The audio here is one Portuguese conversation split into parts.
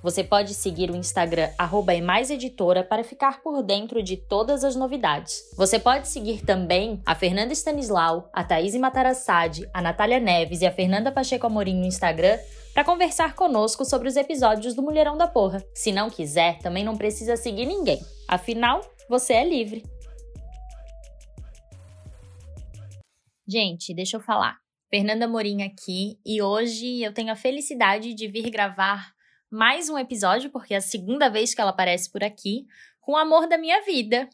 Você pode seguir o Instagram @emaiseditora para ficar por dentro de todas as novidades. Você pode seguir também a Fernanda Stanislau, a Thaís Matarassade, a Natália Neves e a Fernanda Pacheco Amorim no Instagram para conversar conosco sobre os episódios do Mulherão da Porra. Se não quiser, também não precisa seguir ninguém. Afinal, você é livre. Gente, deixa eu falar. Fernanda Morim aqui e hoje eu tenho a felicidade de vir gravar mais um episódio, porque é a segunda vez que ela aparece por aqui, com o amor da minha vida,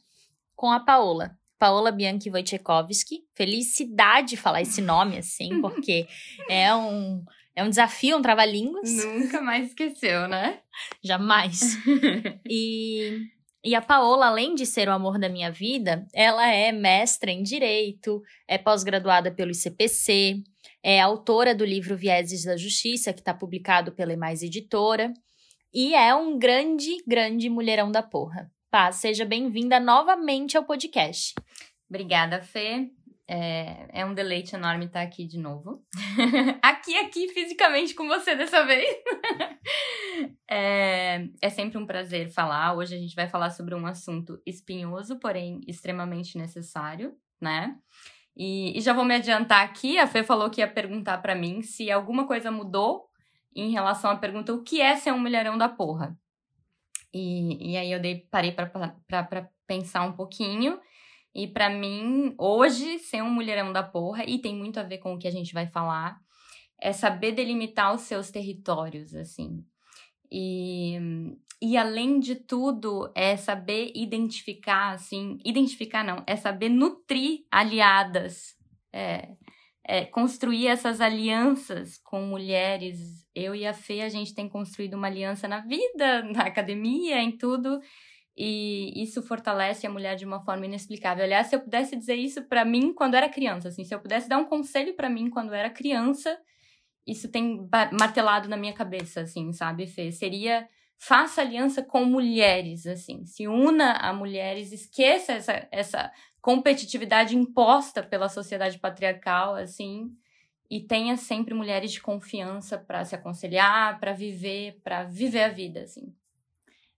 com a Paola. Paola Bianchi Wojciechowski. Felicidade falar esse nome assim, porque é um é um desafio, um trava-línguas. Nunca mais esqueceu, né? Jamais. e e a Paola, além de ser o amor da minha vida, ela é mestra em direito, é pós-graduada pelo ICPC, é autora do livro Vieses da Justiça, que está publicado pela Emais Editora, e é um grande, grande mulherão da porra. Pá, seja bem-vinda novamente ao podcast. Obrigada, Fê. É, é, um deleite enorme estar aqui de novo. aqui, aqui, fisicamente com você dessa vez. é, é sempre um prazer falar. Hoje a gente vai falar sobre um assunto espinhoso, porém extremamente necessário, né? E, e, já vou me adiantar aqui, a Fê falou que ia perguntar para mim se alguma coisa mudou em relação à pergunta o que é ser um mulherão da porra. E, e aí eu dei, parei para pensar um pouquinho. E para mim, hoje, ser um mulherão da porra, e tem muito a ver com o que a gente vai falar, é saber delimitar os seus territórios, assim. E, e além de tudo, é saber identificar, assim, identificar não, é saber nutrir aliadas, é, é, construir essas alianças com mulheres. Eu e a Fê, a gente tem construído uma aliança na vida, na academia, em tudo, e isso fortalece a mulher de uma forma inexplicável. Aliás, se eu pudesse dizer isso para mim quando era criança, assim, se eu pudesse dar um conselho para mim quando era criança, isso tem martelado na minha cabeça, assim, sabe, Fê? Seria faça aliança com mulheres, assim, se una a mulheres, esqueça essa, essa competitividade imposta pela sociedade patriarcal, assim, e tenha sempre mulheres de confiança para se aconselhar, para viver, para viver a vida, assim.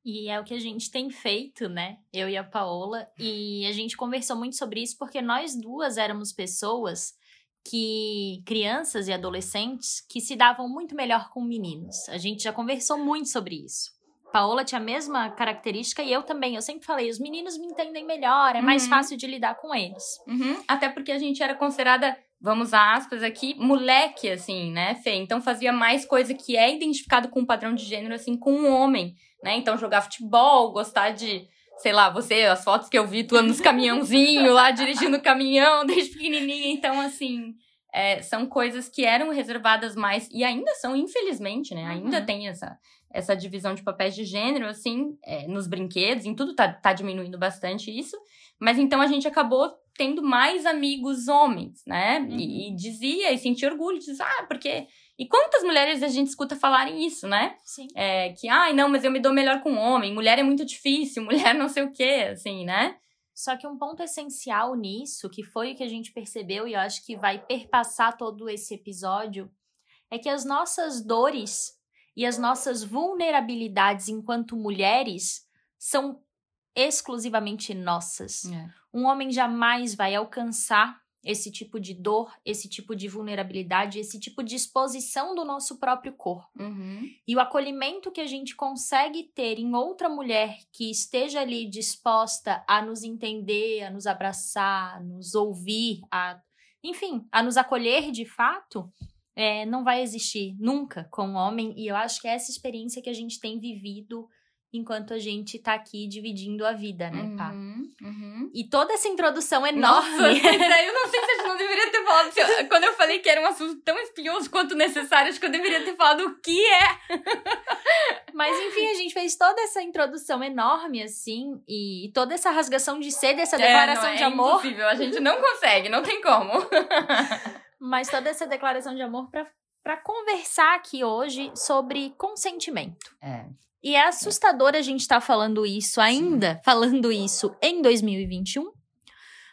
E é o que a gente tem feito, né? Eu e a Paola. E a gente conversou muito sobre isso porque nós duas éramos pessoas que crianças e adolescentes que se davam muito melhor com meninos. A gente já conversou muito sobre isso. Paola tinha a mesma característica e eu também. Eu sempre falei, os meninos me entendem melhor, é mais uhum. fácil de lidar com eles. Uhum. Até porque a gente era considerada, vamos aspas aqui, moleque, assim, né, Fê? Então fazia mais coisa que é identificado com um padrão de gênero, assim, com um homem, né? Então jogar futebol, gostar de sei lá, você, as fotos que eu vi, tu nos caminhãozinho lá, dirigindo o caminhão desde pequenininha. Então, assim, é, são coisas que eram reservadas mais, e ainda são, infelizmente, né? Ainda uhum. tem essa, essa divisão de papéis de gênero, assim, é, nos brinquedos, em tudo tá, tá diminuindo bastante isso. Mas então a gente acabou tendo mais amigos homens, né? Uhum. E, e, dizia e sentia orgulho, diz, ah, porque e quantas mulheres a gente escuta falarem isso, né? Sim. É, que, ai, não, mas eu me dou melhor com homem, mulher é muito difícil, mulher não sei o quê, assim, né? Só que um ponto essencial nisso, que foi o que a gente percebeu e eu acho que vai perpassar todo esse episódio, é que as nossas dores e as nossas vulnerabilidades enquanto mulheres são exclusivamente nossas. É. Um homem jamais vai alcançar esse tipo de dor, esse tipo de vulnerabilidade, esse tipo de exposição do nosso próprio corpo. Uhum. E o acolhimento que a gente consegue ter em outra mulher que esteja ali disposta a nos entender, a nos abraçar, a nos ouvir, a, enfim, a nos acolher de fato, é, não vai existir nunca com o homem. E eu acho que é essa experiência que a gente tem vivido enquanto a gente tá aqui dividindo a vida, né, pá? Uhum, uhum. E toda essa introdução enorme. Nossa, eu não sei se a gente não deveria ter falado. Quando eu falei que era um assunto tão espinhoso quanto necessário, acho que eu deveria ter falado o que é. Mas enfim, a gente fez toda essa introdução enorme, assim, e toda essa rasgação de ser dessa declaração é, não, de é amor. Impossível, a gente não consegue, não tem como. mas toda essa declaração de amor para conversar aqui hoje sobre consentimento. É. E é assustador a gente estar tá falando isso ainda, falando isso em 2021,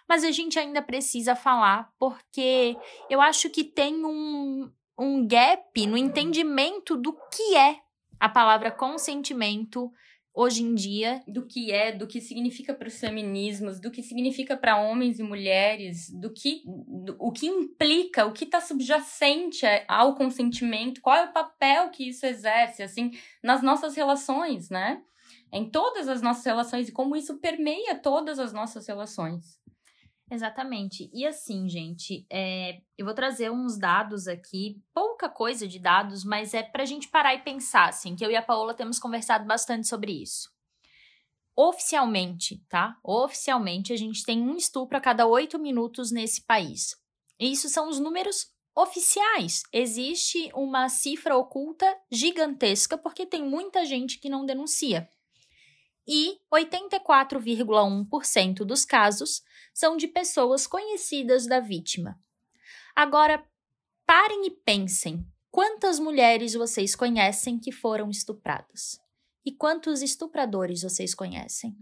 mas a gente ainda precisa falar porque eu acho que tem um, um gap no entendimento do que é a palavra consentimento hoje em dia. Do que é, do que significa para os feminismos, do que significa para homens e mulheres, do que do, o que implica, o que está subjacente ao consentimento, qual é o papel que isso exerce, assim, nas nossas relações, né? Em todas as nossas relações e como isso permeia todas as nossas relações. Exatamente. E assim, gente, é, eu vou trazer uns dados aqui, pouca coisa de dados, mas é pra gente parar e pensar, assim, que eu e a Paola temos conversado bastante sobre isso. Oficialmente, tá? Oficialmente, a gente tem um estupro a cada oito minutos nesse país. E isso são os números oficiais. Existe uma cifra oculta gigantesca porque tem muita gente que não denuncia. E 84,1% dos casos são de pessoas conhecidas da vítima. Agora, parem e pensem: quantas mulheres vocês conhecem que foram estupradas? E quantos estupradores vocês conhecem?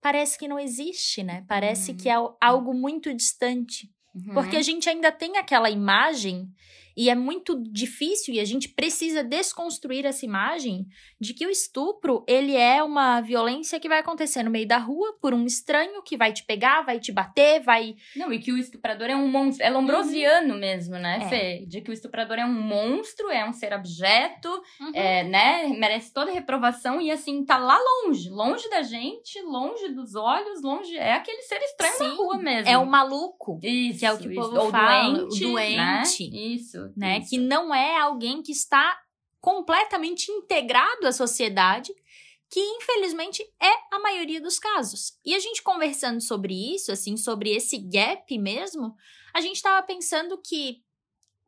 Parece que não existe, né? Parece uhum. que é algo muito distante. Uhum. Porque a gente ainda tem aquela imagem e é muito difícil e a gente precisa desconstruir essa imagem de que o estupro, ele é uma violência que vai acontecer no meio da rua por um estranho que vai te pegar, vai te bater, vai Não, e que o estuprador é um monstro, é lombrosiano uhum. mesmo, né, é. Fê? De que o estuprador é um monstro, é um ser abjeto, uhum. é, né, merece toda reprovação e assim tá lá longe, longe da gente, longe dos olhos, longe, é aquele ser estranho Sim, na rua mesmo. É o maluco. Isso, que é o que o povo ou fala, doente, doente. Né? Isso né? Isso. Que não é alguém que está completamente integrado à sociedade, que infelizmente é a maioria dos casos. E a gente conversando sobre isso, assim, sobre esse gap mesmo, a gente estava pensando que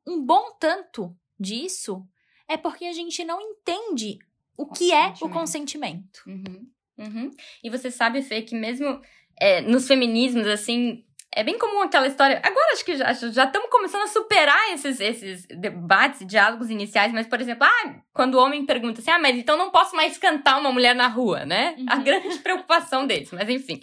um bom tanto disso é porque a gente não entende o que é o consentimento. Uhum, uhum. E você sabe, Fê, que mesmo é, nos feminismos, assim, é bem comum aquela história. Agora acho que já, estamos começando a superar esses, esses debates, diálogos iniciais, mas, por exemplo, ah, quando o homem pergunta assim, ah, mas então não posso mais cantar uma mulher na rua, né? Uhum. A grande preocupação deles, mas enfim.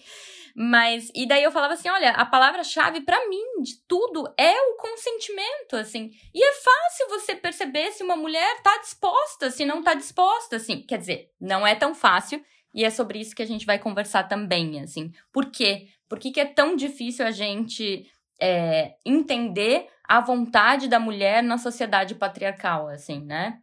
Mas, e daí eu falava assim: olha, a palavra-chave para mim de tudo é o consentimento, assim. E é fácil você perceber se uma mulher tá disposta, se não tá disposta, assim. Quer dizer, não é tão fácil, e é sobre isso que a gente vai conversar também, assim. Por quê? Por que, que é tão difícil a gente é, entender a vontade da mulher na sociedade patriarcal, assim, né?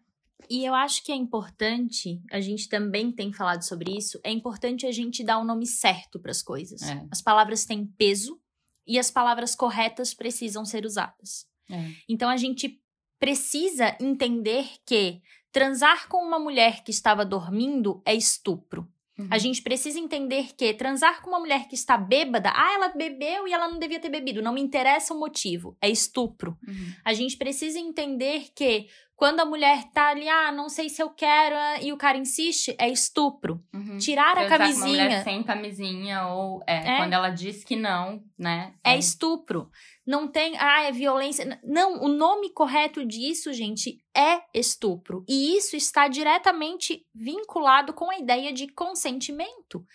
E eu acho que é importante, a gente também tem falado sobre isso, é importante a gente dar o um nome certo para as coisas. É. As palavras têm peso e as palavras corretas precisam ser usadas. É. Então a gente precisa entender que transar com uma mulher que estava dormindo é estupro. Uhum. A gente precisa entender que transar com uma mulher que está bêbada, ah, ela bebeu e ela não devia ter bebido, não me interessa o motivo, é estupro. Uhum. A gente precisa entender que quando a mulher tá ali, ah, não sei se eu quero, ah, e o cara insiste, é estupro. Uhum. Tirar a camisinha. Com uma mulher sem camisinha, ou é, é, quando ela diz que não, né? É, é estupro. Não tem, ah, é violência. Não, o nome correto disso, gente, é estupro. E isso está diretamente vinculado com a ideia de consentimento.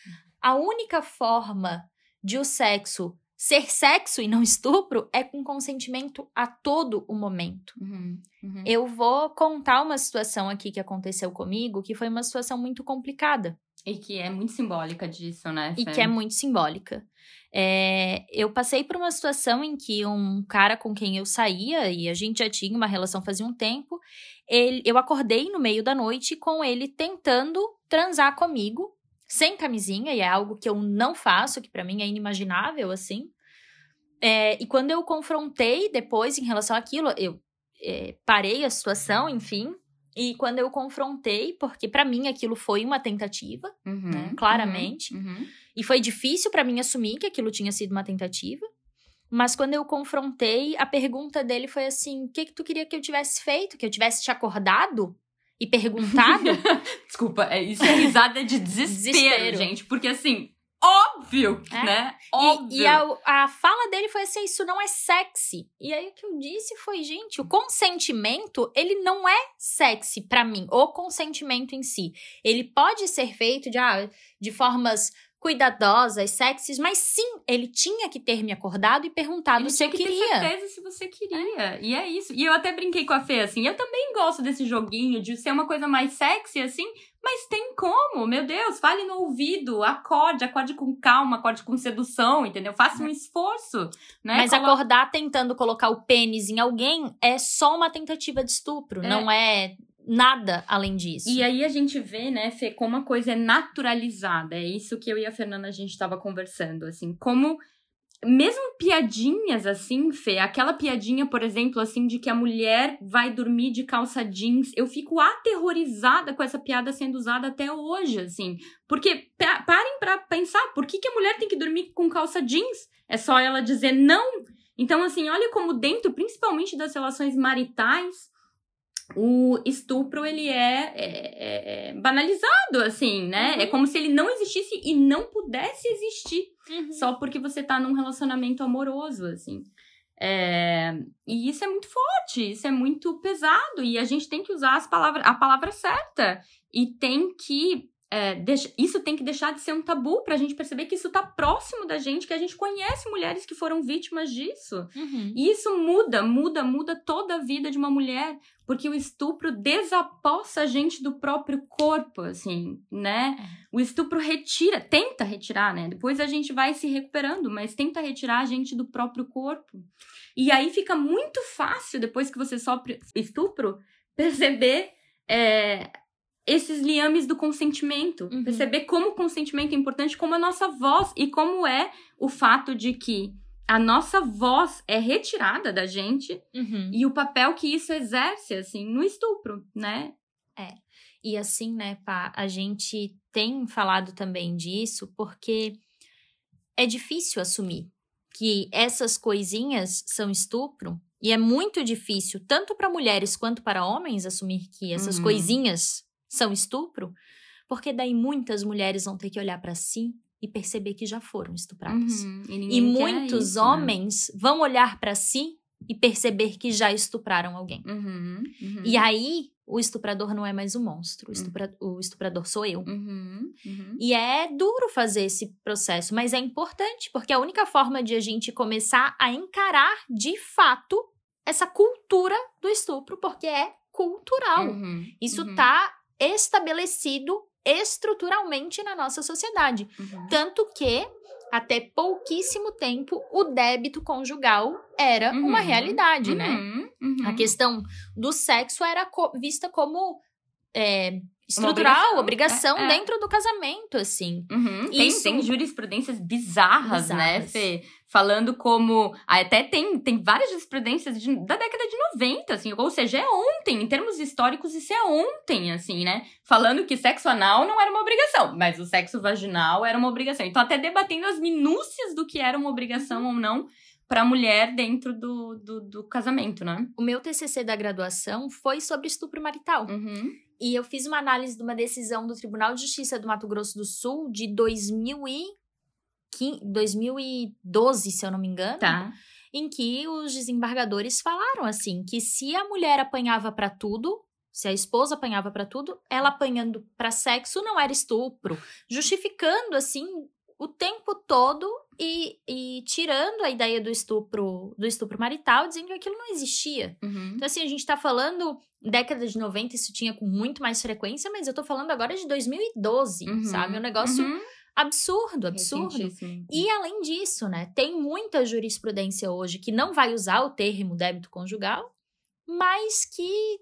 A única forma de o sexo ser sexo e não estupro é com consentimento a todo o momento. Uhum, uhum. Eu vou contar uma situação aqui que aconteceu comigo, que foi uma situação muito complicada. E que é muito simbólica disso, né? E que é muito simbólica. É, eu passei por uma situação em que um cara com quem eu saía, e a gente já tinha uma relação fazia um tempo, ele, eu acordei no meio da noite com ele tentando transar comigo sem camisinha, e é algo que eu não faço, que para mim é inimaginável, assim. É, e quando eu confrontei depois em relação àquilo, eu é, parei a situação, enfim. E quando eu confrontei, porque para mim aquilo foi uma tentativa, uhum, né, claramente. Uhum, uhum. E foi difícil para mim assumir que aquilo tinha sido uma tentativa. Mas quando eu confrontei, a pergunta dele foi assim: o que, que tu queria que eu tivesse feito? Que eu tivesse te acordado? e perguntado. Desculpa, é, isso é risada de desespero, desespero, gente. Porque assim, óbvio, é. né? Óbvio. E, e a, a, fala dele foi assim: isso não é sexy. E aí o que eu disse foi, gente, o consentimento, ele não é sexy para mim, o consentimento em si. Ele pode ser feito de, ah, de formas cuidadosas, sexys, mas sim, ele tinha que ter me acordado e perguntado ele se eu queria. Ter certeza se você queria. É. E é isso. E eu até brinquei com a Fê assim, eu também gosto desse joguinho de ser uma coisa mais sexy assim, mas tem como, meu Deus, fale no ouvido, acorde, acorde com calma, acorde com sedução, entendeu? Faça um esforço, né? Mas Colo... acordar tentando colocar o pênis em alguém é só uma tentativa de estupro, é. não é nada além disso. E aí a gente vê, né, Fê, como a coisa é naturalizada. É isso que eu e a Fernanda a gente estava conversando, assim, como mesmo piadinhas assim, Fê, aquela piadinha, por exemplo, assim, de que a mulher vai dormir de calça jeans, eu fico aterrorizada com essa piada sendo usada até hoje, assim. Porque parem para pensar, por que, que a mulher tem que dormir com calça jeans? É só ela dizer não. Então, assim, olha como dentro, principalmente das relações maritais, o estupro ele é, é, é, é banalizado, assim, né? Uhum. É como se ele não existisse e não pudesse existir uhum. só porque você tá num relacionamento amoroso, assim. É, e isso é muito forte, isso é muito pesado, e a gente tem que usar as palavras, a palavra certa e tem que é, isso tem que deixar de ser um tabu pra gente perceber que isso tá próximo da gente, que a gente conhece mulheres que foram vítimas disso. Uhum. E isso muda, muda, muda toda a vida de uma mulher, porque o estupro desapossa a gente do próprio corpo, assim, né? É. O estupro retira, tenta retirar, né? Depois a gente vai se recuperando, mas tenta retirar a gente do próprio corpo. E aí fica muito fácil, depois que você sofre estupro, perceber. É, esses liames do consentimento. Uhum. Perceber como o consentimento é importante, como a nossa voz e como é o fato de que a nossa voz é retirada da gente uhum. e o papel que isso exerce, assim, no estupro, né? É. E assim, né, pá, a gente tem falado também disso porque é difícil assumir que essas coisinhas são estupro e é muito difícil tanto para mulheres quanto para homens assumir que essas uhum. coisinhas são estupro, porque daí muitas mulheres vão ter que olhar para si e perceber que já foram estupradas. Uhum, e, e muitos isso, né? homens né? vão olhar para si e perceber que já estupraram alguém. Uhum, uhum. E aí o estuprador não é mais o monstro, o, uhum. estupra o estuprador sou eu. Uhum, uhum. E é duro fazer esse processo, mas é importante, porque é a única forma de a gente começar a encarar de fato essa cultura do estupro, porque é cultural. Uhum, Isso tá estabelecido estruturalmente na nossa sociedade. Uhum. Tanto que, até pouquíssimo tempo, o débito conjugal era uhum. uma realidade, né? Uhum. A uhum. questão do sexo era co vista como. É, estrutural, obrigação, obrigação é, é. dentro do casamento, assim. Uhum. Isso... Tem, tem jurisprudências bizarras, né, bizarras, né, Fê? falando como. Até tem, tem várias jurisprudências de, da década de 90, assim, ou seja, é ontem, em termos históricos, isso é ontem, assim, né? Falando que sexo anal não era uma obrigação, mas o sexo vaginal era uma obrigação. Então, até debatendo as minúcias do que era uma obrigação uhum. ou não para a mulher dentro do, do, do, casamento, né? O meu TCC da graduação foi sobre estupro marital. Uhum. E eu fiz uma análise de uma decisão do Tribunal de Justiça do Mato Grosso do Sul de 2000 e 2012, se eu não me engano. Tá. Em que os desembargadores falaram assim que se a mulher apanhava para tudo, se a esposa apanhava para tudo, ela apanhando para sexo não era estupro, justificando assim o tempo todo e, e, tirando a ideia do estupro do estupro marital, dizendo que aquilo não existia. Uhum. Então, assim, a gente tá falando, década de 90, isso tinha com muito mais frequência, mas eu tô falando agora de 2012, uhum. sabe? Um negócio uhum. Absurdo, absurdo. E além disso, né, tem muita jurisprudência hoje que não vai usar o termo débito conjugal, mas que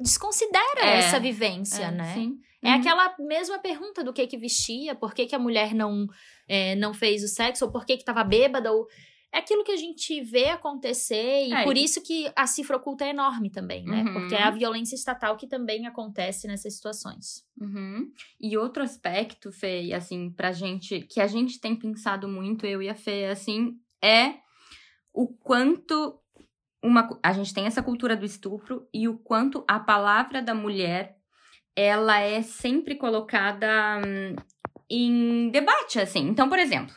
desconsidera é, essa vivência, é, né? Sim. É uhum. aquela mesma pergunta do que que vestia, por que, que a mulher não, é, não fez o sexo, ou por que que tava bêbada, ou é aquilo que a gente vê acontecer e é, por isso que a cifra oculta é enorme também, né? Uhum. Porque é a violência estatal que também acontece nessas situações. Uhum. E outro aspecto, Fê, assim, pra gente, que a gente tem pensado muito, eu e a Fê, assim, é o quanto uma, a gente tem essa cultura do estupro e o quanto a palavra da mulher ela é sempre colocada hum, em debate, assim. Então, por exemplo,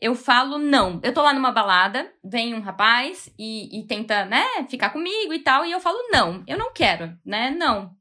eu falo não. Eu tô lá numa balada, vem um rapaz e, e tenta, né, ficar comigo e tal, e eu falo não, eu não quero, né, não.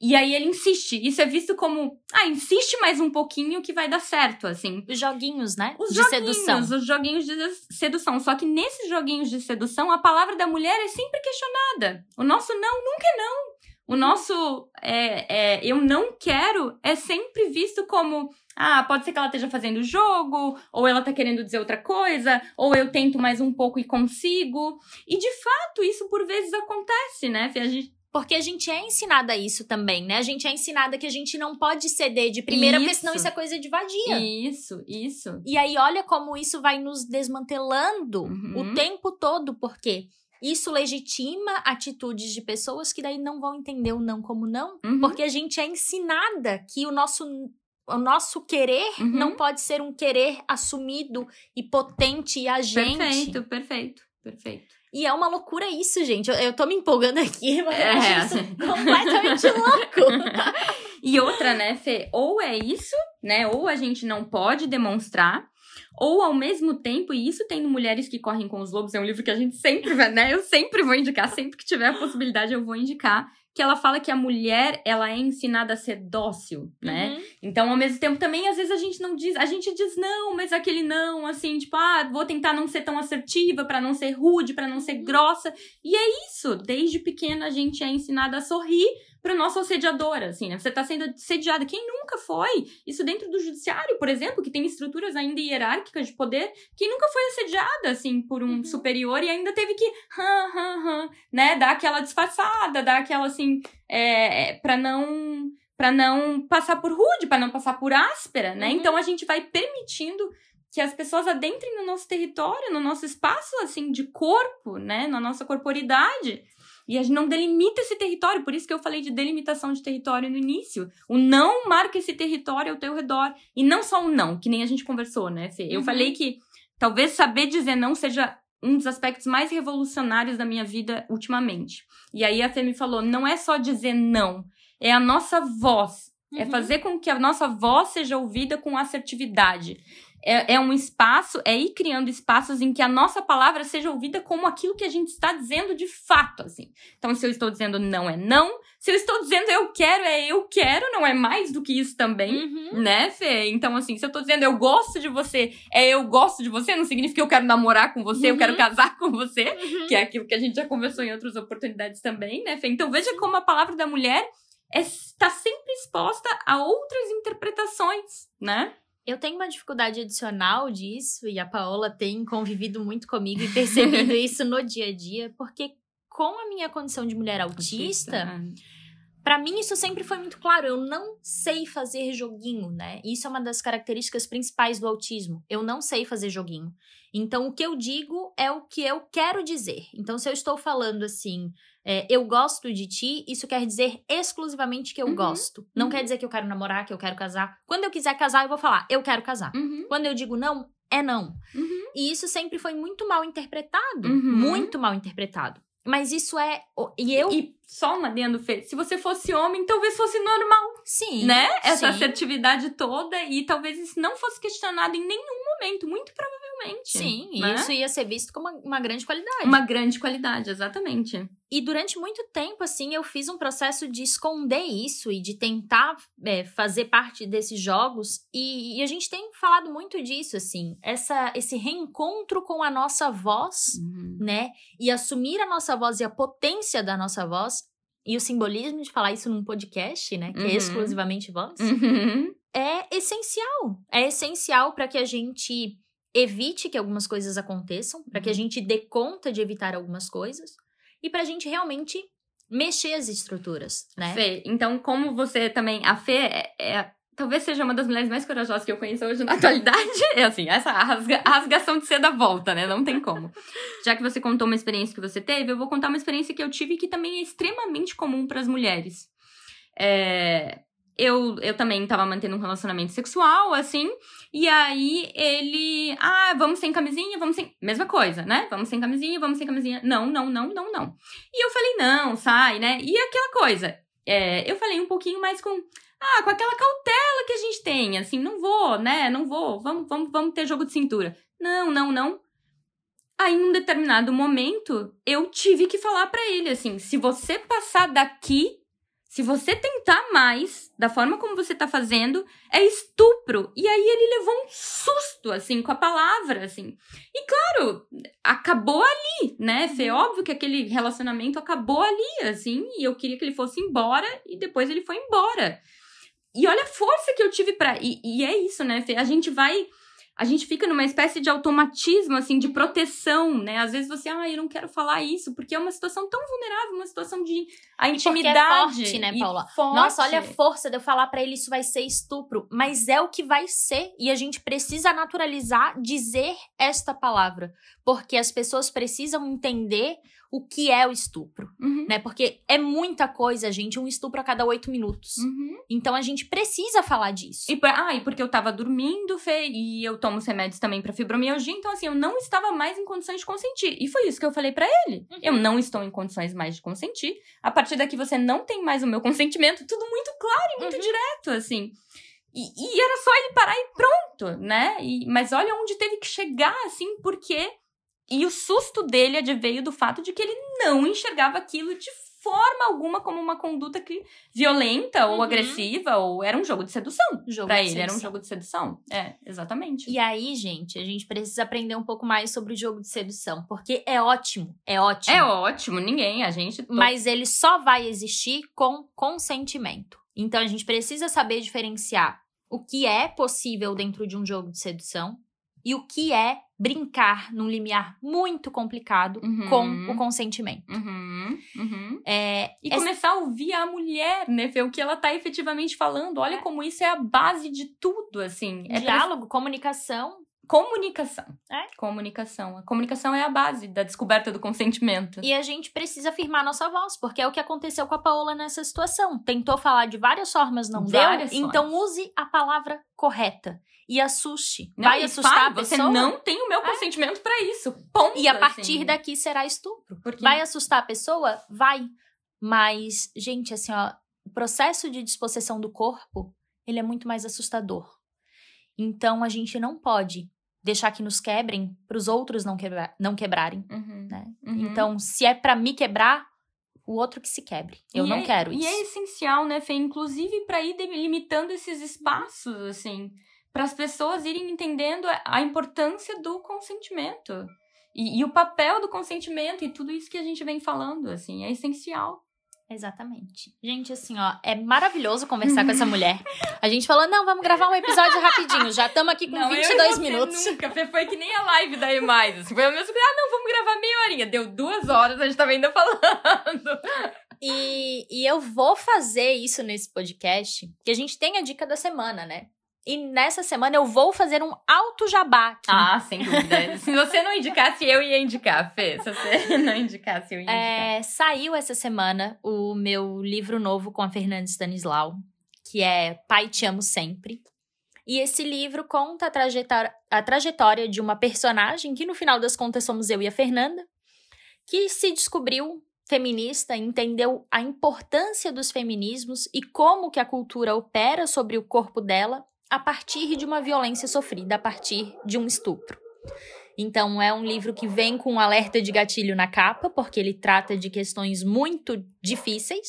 E aí ele insiste. Isso é visto como, ah, insiste mais um pouquinho que vai dar certo, assim. Os joguinhos, né? Os de joguinhos, sedução. os joguinhos de sedução. Só que nesses joguinhos de sedução, a palavra da mulher é sempre questionada. O nosso não nunca é não. O nosso é, é, eu não quero é sempre visto como ah, pode ser que ela esteja fazendo jogo, ou ela tá querendo dizer outra coisa, ou eu tento mais um pouco e consigo. E de fato, isso por vezes acontece, né? A gente Porque a gente é ensinada a isso também, né? A gente é ensinada que a gente não pode ceder de primeira, porque senão Isso. isso é coisa de vadia. Isso, isso. E aí, olha como isso vai nos desmantelando Uhum. o tempo todo, porque isso legitima atitudes de pessoas que daí não vão entender o não como não, Uhum. porque a gente é ensinada que o nosso. O nosso querer Uhum. não pode ser um querer assumido e potente e agente. Perfeito, perfeito, perfeito. E é uma loucura isso, gente. Eu, eu tô me empolgando aqui, mas eu É, acho isso completamente louco. E outra, né, Fê? Ou é isso, né? Ou a gente não pode demonstrar, ou ao mesmo tempo, e isso tem no Mulheres que Correm com os Lobos, é um livro que a gente sempre vai, né? Eu sempre vou indicar, sempre que tiver a possibilidade, eu vou indicar. Que ela fala que a mulher, ela é ensinada a ser dócil, né? Uhum. Então, ao mesmo tempo, também, às vezes, a gente não diz, a gente diz não, mas aquele não, assim, tipo, ah, vou tentar não ser tão assertiva, pra não ser rude, pra não ser grossa. E é isso, desde pequena a gente é ensinada a sorrir pro nosso assediador, assim, né? Você tá sendo assediada. Quem nunca foi? Isso dentro do judiciário, por exemplo, que tem estruturas ainda hierárquicas de poder, quem nunca foi assediada, assim, por um Uhum. superior e ainda teve que, hã, hã, hã, né, dar aquela disfarçada, dar aquela, assim, é, é, pra não para não passar por rude, para não passar por áspera, né? Uhum. Então a gente vai permitindo que as pessoas adentrem no nosso território, no nosso espaço assim de corpo, né, na nossa corporidade. E a gente não delimita esse território, por isso que eu falei de delimitação de território no início. O não marca esse território ao teu redor. E não só o não, que nem a gente conversou, né, Fê? Eu Uhum. falei que talvez saber dizer não seja um dos aspectos mais revolucionários da minha vida ultimamente. E aí a Fê me falou: não é só dizer não, é a nossa voz. É Uhum. fazer com que a nossa voz seja ouvida com assertividade. É, é um espaço, é ir criando espaços em que a nossa palavra seja ouvida como aquilo que a gente está dizendo de fato, assim. Então, se eu estou dizendo não é não, se eu estou dizendo eu quero é eu quero, não é mais do que isso também. Uhum. Né, Fê? Então, assim, se eu tô dizendo eu gosto de você, é eu gosto de você, não significa que eu quero namorar com você, eu Uhum. quero casar com você, Uhum. que é aquilo que a gente já conversou em outras oportunidades também, né, Fê? Então, veja como a palavra da mulher está sempre exposta a outras interpretações, né? Eu tenho uma dificuldade adicional disso, e a Paola tem convivido muito comigo e percebido isso no dia a dia, porque com a minha condição de mulher autista, Pra mim, isso sempre foi muito claro. Eu não sei fazer joguinho, né? Isso é uma das características principais do autismo. Eu não sei fazer joguinho. Então, o que eu digo é o que eu quero dizer. Então, se eu estou falando assim, é, eu gosto de ti, isso quer dizer exclusivamente que eu Uhum, gosto. Não uhum. quer dizer que eu quero namorar, que eu quero casar. Quando eu quiser casar, eu vou falar, eu quero casar. Uhum, Quando eu digo não, é não. uhum. E isso sempre foi muito mal interpretado. Uhum. Muito mal interpretado. Mas isso é. E eu. E só um adendo, Fê, se você fosse homem, talvez fosse normal, sim. né? Essa sim. assertividade toda e talvez isso não fosse questionado em nenhum momento, muito provavelmente. Sim, né? isso ia ser visto como uma, uma grande qualidade. Uma grande qualidade, exatamente. E durante muito tempo, assim, eu fiz um processo de esconder isso e de tentar é, fazer parte desses jogos. E, e a gente tem falado muito disso, assim, essa, esse reencontro com a nossa voz, né? E assumir a nossa voz e a potência da nossa voz. E o simbolismo de falar isso num podcast, né? Que Uhum. é exclusivamente voz. Uhum. É essencial. É essencial para que a gente evite que algumas coisas aconteçam, para que a Uhum. gente dê conta de evitar algumas coisas e para a gente realmente mexer as estruturas, né? Fê, então, como você também. A Fê é, é- talvez seja uma das mulheres mais corajosas que eu conheço hoje na atualidade. É assim, essa rasga- rasgação de seda volta, né? Não tem como. Já que você contou uma experiência que você teve, eu vou contar uma experiência que eu tive que também é extremamente comum para as mulheres. É, eu, eu também estava mantendo um relacionamento sexual, assim, e aí ele. Ah, vamos sem camisinha, vamos sem. Mesma coisa, né? Vamos sem camisinha, vamos sem camisinha. Não, não, não, não, não. E eu falei, não, sai, né? E aquela coisa. é, eu falei um pouquinho mais com. ah, com aquela cautela que a gente tem, assim, não vou, né? Não vou, vamos, vamos, vamos ter jogo de cintura. Não, não, não. Aí, em um determinado momento, eu tive que falar para ele assim: se você passar daqui, se você tentar mais, da forma como você tá fazendo, é estupro. E aí ele levou um susto, assim, com a palavra, assim. E claro, acabou ali, né? Foi uhum. óbvio que aquele relacionamento acabou ali, assim, e eu queria que ele fosse embora, e depois ele foi embora. E olha a força que eu tive pra. E, e é isso, né, Fê? A gente vai a gente fica numa espécie de automatismo, assim, de proteção, né? Às vezes você, ah, eu não quero falar isso, porque é uma situação tão vulnerável, uma situação de a intimidade. Porque é forte, né, Paula? Forte. Nossa, olha a força de eu falar para ele isso vai ser estupro, mas é o que vai ser e a gente precisa naturalizar dizer esta palavra, porque as pessoas precisam entender o que é o estupro, uhum. né? Porque é muita coisa, gente, um estupro a cada oito minutos. Uhum. Então a gente precisa falar disso. E, ah, e porque eu tava dormindo, Fê, e eu tomo os remédios também pra fibromialgia, então assim, eu não estava mais em condições de consentir. E foi isso que eu falei para ele. Uhum. Eu não estou em condições mais de consentir. A partir daqui você não tem mais o meu consentimento. Tudo muito claro e muito uhum. direto, assim. E, e, era só ele parar e pronto, né? E, mas olha onde teve que chegar, assim, porque e o susto dele veio do fato de que ele não enxergava aquilo de forma alguma como uma conduta que, violenta ou uhum. agressiva, ou era um jogo de sedução. Jogo pra ele, sedução. era um jogo de sedução. É, exatamente. E aí, gente, a gente precisa aprender um pouco mais sobre o jogo de sedução, porque é ótimo, é ótimo. É ótimo, ninguém, a gente. Mas ele só vai existir com consentimento. Então a gente precisa saber diferenciar o que é possível dentro de um jogo de sedução e o que é brincar num limiar muito complicado uhum. com o consentimento. Uhum. Uhum. É, e essa... começar a ouvir a mulher, né? Ver o que ela tá efetivamente falando. Olha é. como isso é a base de tudo, assim. É Diálogo, comunicação. Comunicação. É? Comunicação. A comunicação é a base da descoberta do consentimento. E a gente precisa afirmar nossa voz, porque é o que aconteceu com a Paola nessa situação. Tentou falar de várias formas, não várias deu. Formas. Então use a palavra correta e assuste. Não, vai assustar a pessoa. Você não tem o meu é. consentimento é. para isso. Ponto. E a partir assim. daqui será estupro. Vai assustar a pessoa? Vai. Mas, gente, assim, ó, o processo de dispossessão do corpo, ele é muito mais assustador. Então, a gente não pode deixar que nos quebrem para os outros não, quebra não quebrarem, uhum. né? Uhum. Então, se é para me quebrar, o outro que se quebre. Eu e não é, quero isso. E é essencial, né, Fê? Inclusive para ir delimitando esses espaços, assim para as pessoas irem entendendo a importância do consentimento. E, e, o papel do consentimento e tudo isso que a gente vem falando, assim, é essencial. Exatamente. Gente, assim, ó, é maravilhoso conversar com essa mulher. A gente falou, não, vamos gravar um episódio rapidinho. Já estamos aqui com não, 22 minutos. Nunca, foi que nem a live da mais. Assim, foi o mesmo, ah, não, vamos gravar meia horinha. Deu duas horas, a gente tava ainda falando. E, e eu vou fazer isso nesse podcast, que a gente tem a dica da semana, né? E nessa semana eu vou fazer um alto jabá. Aqui. Ah, sem dúvida. Se você não indicasse, eu ia indicar, Fê. Se você não indicasse, eu ia indicar. É, saiu essa semana o meu livro novo com a Fernanda Stanislau, que é Pai Te Amo Sempre. E esse livro conta a trajetória, a trajetória de uma personagem, que no final das contas somos eu e a Fernanda, que se descobriu feminista, entendeu a importância dos feminismos e como que a cultura opera sobre o corpo dela a partir de uma violência sofrida, a partir de um estupro. Então, é um livro que vem com um alerta de gatilho na capa, porque ele trata de questões muito difíceis.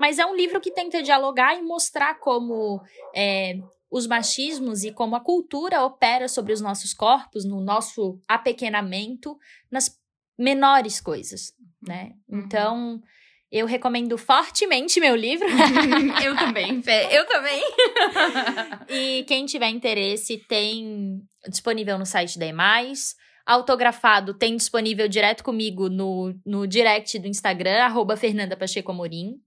Mas é um livro que tenta dialogar e mostrar como é, os machismos e como a cultura opera sobre os nossos corpos, no nosso apequenamento, nas menores coisas, né? Uhum. Então, eu recomendo fortemente meu livro. eu também, eu também. e quem tiver interesse, tem disponível no site da EMAIS. Autografado tem disponível direto comigo no, no direct do Instagram, arroba Fernanda Pacheco Amorim.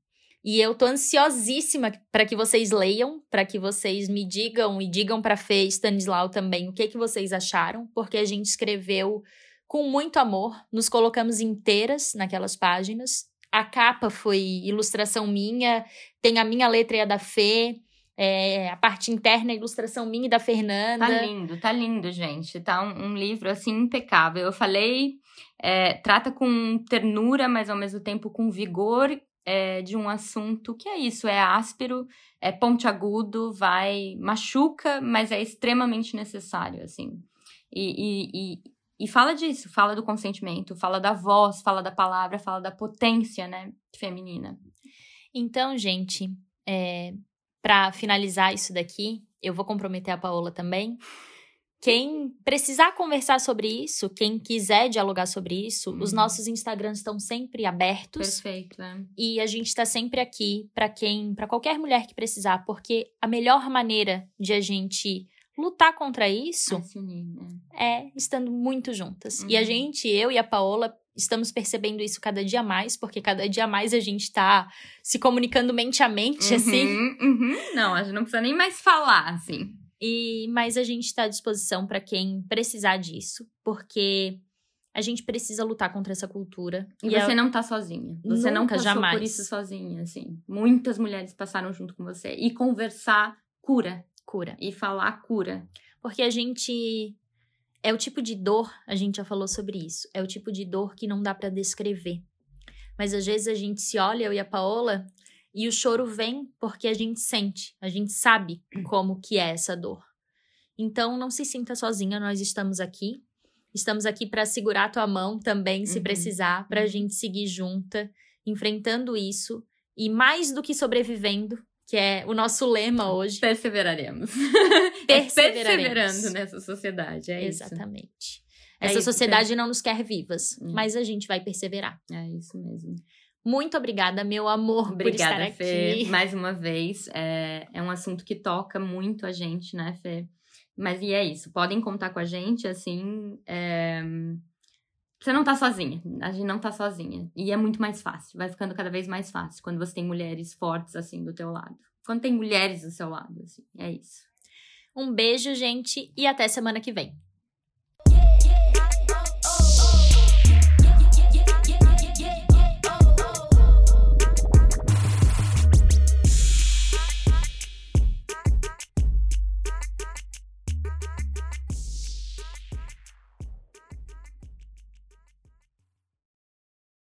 E eu tô ansiosíssima para que vocês leiam, para que vocês me digam e digam para Fê e Stanislau também o que, que vocês acharam, porque a gente escreveu com muito amor, nos colocamos inteiras naquelas páginas a capa foi ilustração minha, tem a minha letra e a da Fê. É, a parte interna, a ilustração minha e da Fernanda. Tá lindo, tá lindo, gente. Tá um, um livro, assim, impecável. Eu falei, é, trata com ternura, mas ao mesmo tempo com vigor é, de um assunto que é isso, é áspero, é pontiagudo, vai, machuca, mas é extremamente necessário, assim. E, e, e, e, fala disso, fala do consentimento, fala da voz, fala da palavra, fala da potência, né, feminina. Então, gente, é, para finalizar isso daqui, eu vou comprometer a Paola também. Quem precisar conversar sobre isso, quem quiser dialogar sobre isso, uhum. os nossos Instagrams estão sempre abertos. Perfeito, é. E a gente está sempre aqui para quem, para qualquer mulher que precisar, porque a melhor maneira de a gente lutar contra isso né? é estando muito juntas. Uhum. E a uhum. gente, eu e a Paola, estamos percebendo isso cada dia mais, porque cada dia mais a gente está se comunicando mente a mente, assim. uhum, assim. Uhum. Não, a gente não precisa nem mais falar, assim. E, mas a gente está à disposição para quem precisar disso, porque a gente precisa lutar contra essa cultura. E, e você não tá sozinha. Você Nunca, não passou jamais. por isso sozinha, assim. Muitas mulheres passaram junto com você. E conversar cura. Cura. E falar cura. Porque a gente é o tipo de dor, a gente já falou sobre isso. É o tipo de dor que não dá para descrever. Mas às vezes a gente se olha, eu e a Paola, e o choro vem porque a gente sente, a gente sabe como que é essa dor. Então não se sinta sozinha, nós estamos aqui. Estamos aqui para segurar a tua mão também, se uhum. precisar, para a uhum. gente seguir junta, enfrentando isso e mais do que sobrevivendo, que é o nosso lema hoje. Perseveraremos. Perseveraremos. Perseverando nessa sociedade, é Exatamente. isso. Essa é sociedade isso, não nos quer vivas, é. mas a gente vai perseverar. É isso mesmo. Muito obrigada, meu amor, obrigada, por estar Fê, aqui. Mais uma vez, é, é um assunto que toca muito a gente, né, Fê? Mas e é isso, podem contar com a gente, assim. É... Você não tá sozinha, a gente não tá sozinha. E é muito mais fácil, vai ficando cada vez mais fácil quando você tem mulheres fortes, assim, do teu lado. Quando tem mulheres do seu lado, assim, é isso. Um beijo, gente, e até semana que vem.